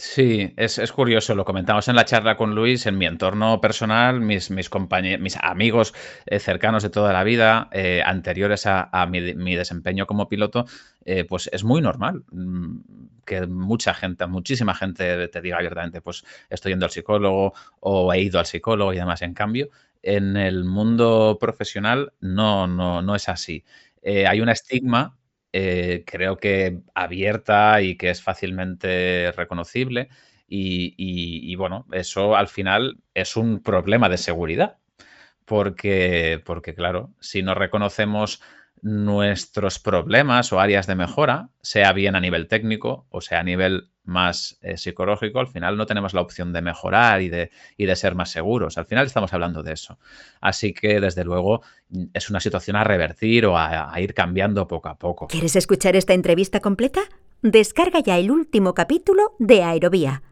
Sí, es, es curioso, lo comentamos en la charla con Luis, en mi entorno personal, mis, mis mis amigos eh, cercanos de toda la vida, eh, anteriores a, a mi, mi desempeño como piloto, eh, pues es muy normal mm, que mucha gente, muchísima gente te diga abiertamente, pues estoy yendo al psicólogo o he ido al psicólogo y demás. En cambio, en el mundo profesional no, no, no es así. Hay un estigma eh, creo que abierta y que es fácilmente reconocible. Y, bueno, eso al final es un problema de seguridad, porque, porque claro, si no reconocemos nuestros problemas o áreas de mejora, sea bien a nivel técnico o sea a nivel más eh, psicológico, al final no tenemos la opción de mejorar y de, y de ser más seguros. Al final estamos hablando de eso. Así que, desde luego, mm, es una situación a revertir o a, a ir cambiando poco a poco. ¿Quieres escuchar esta entrevista completa? Descarga ya el último capítulo de Aerovía